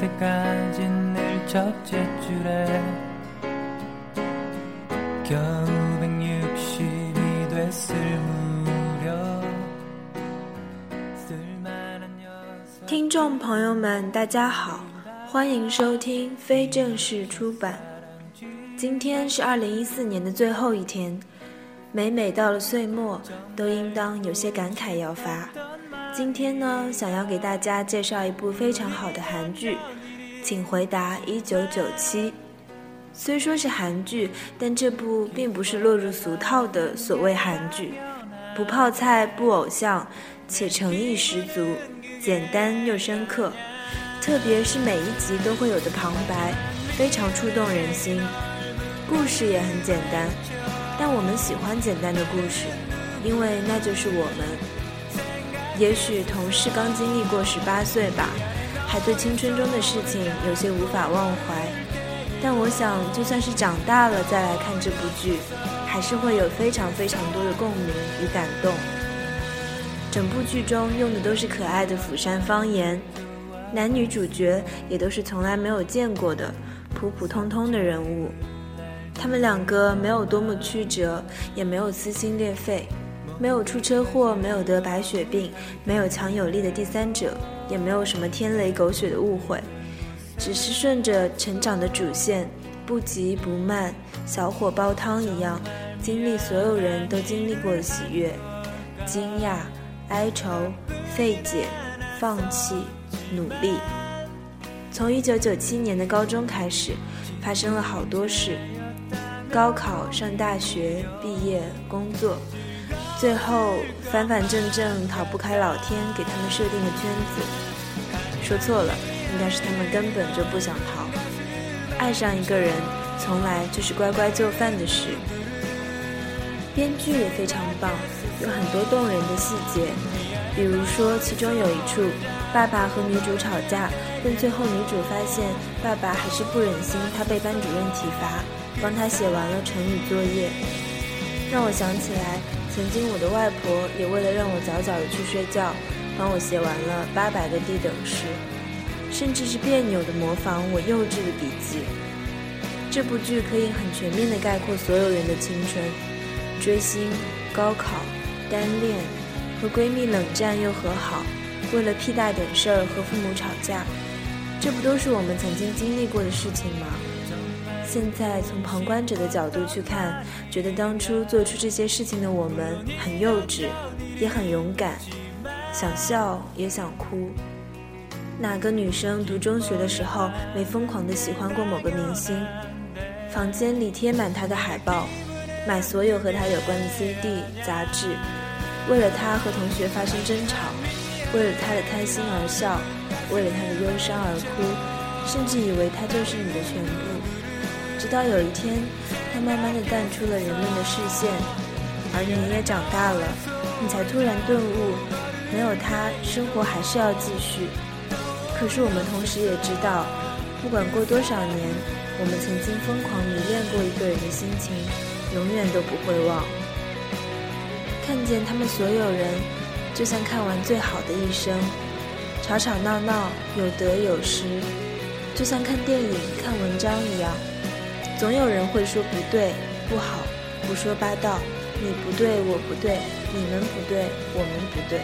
때까진 늘 첫째 줄에 겨우 160이 됐을 무렵 쓸만한 녀석 听众朋友们，大家好，欢迎收听非正式出版。今天是二零一四年的最后一天，每每到了岁末，都应当有些感慨要发。 今天呢，想要给大家介绍一部非常好的韩剧，请回答一九九七。虽说是韩剧，但这部并不是落入俗套的所谓韩剧，不泡菜不偶像，且诚意十足，简单又深刻。特别是每一集都会有的旁白，非常触动人心。故事也很简单，但我们喜欢简单的故事，因为那就是我们。也许同事刚经历过十八岁吧，还对青春中的事情有些无法忘怀。但我想，就算是长大了再来看这部剧，还是会有非常非常多的共鸣与感动。整部剧中用的都是可爱的釜山方言，男女主角也都是从来没有见过的普普通通的人物。他们两个没有多么曲折，也没有撕心裂肺。没有出车祸，没有得白血病，没有强有力的第三者，也没有什么天雷狗血的误会，只是顺着成长的主线，不急不慢，小火煲汤一样，经历所有人都经历过的喜悦、惊讶、哀愁、费解、放弃、努力。从一九九七年的高中开始，发生了好多事：高考、上大学、毕业、工作。最后反反正正逃不开老天给他们设定的圈子。说错了，应该是他们根本就不想逃。爱上一个人，从来就是乖乖就范的事。编剧也非常棒，有很多动人的细节。比如说，其中有一处，爸爸和女主吵架，但最后女主发现爸爸还是不忍心她被班主任体罚，帮她写完了成语作业，让我想起来。曾经，我的外婆也为了让我早早的去睡觉，帮我写完了八百个地等式，甚至是别扭的模仿我幼稚的笔记。这部剧可以很全面的概括所有人的青春：追星、高考、单恋，和闺蜜冷战又和好，为了屁大点事儿和父母吵架，这不都是我们曾经经历过的事情吗？现在从旁观者的角度去看，觉得当初做出这些事情的我们很幼稚，也很勇敢，想笑也想哭。哪个女生读中学的时候没疯狂的喜欢过某个明星？房间里贴满他的海报，买所有和他有关的 CD 杂志，为了他和同学发生争吵，为了他的开心而笑，为了他的忧伤而哭，甚至以为他就是你的全部。直到有一天，他慢慢的淡出了人们的视线，而你也长大了，你才突然顿悟，没有他，生活还是要继续。可是我们同时也知道，不管过多少年，我们曾经疯狂迷恋过一个人的心情，永远都不会忘。看见他们所有人，就像看完最好的一生，吵吵闹闹，有得有失，就像看电影、看文章一样。总有人会说不对、不好、胡说八道，你不对，我不对，你们不对，我们不对。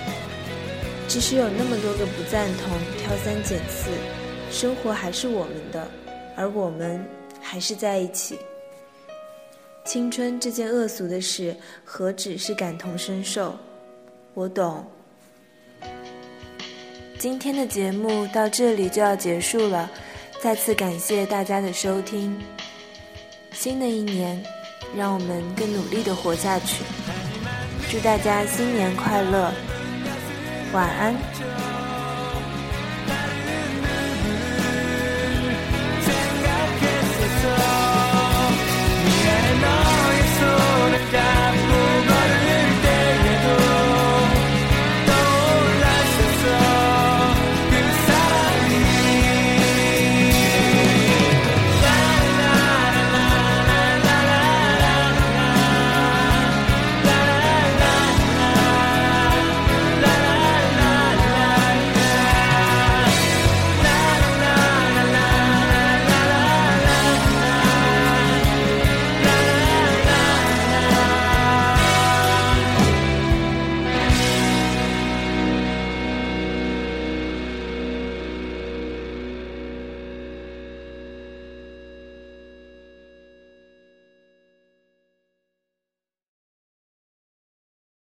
即使有那么多个不赞同、挑三拣四，生活还是我们的，而我们还是在一起。青春这件恶俗的事，何止是感同身受？我懂。今天的节目到这里就要结束了，再次感谢大家的收听。新的一年，让我们更努力的活下去。祝大家新年快乐，晚安。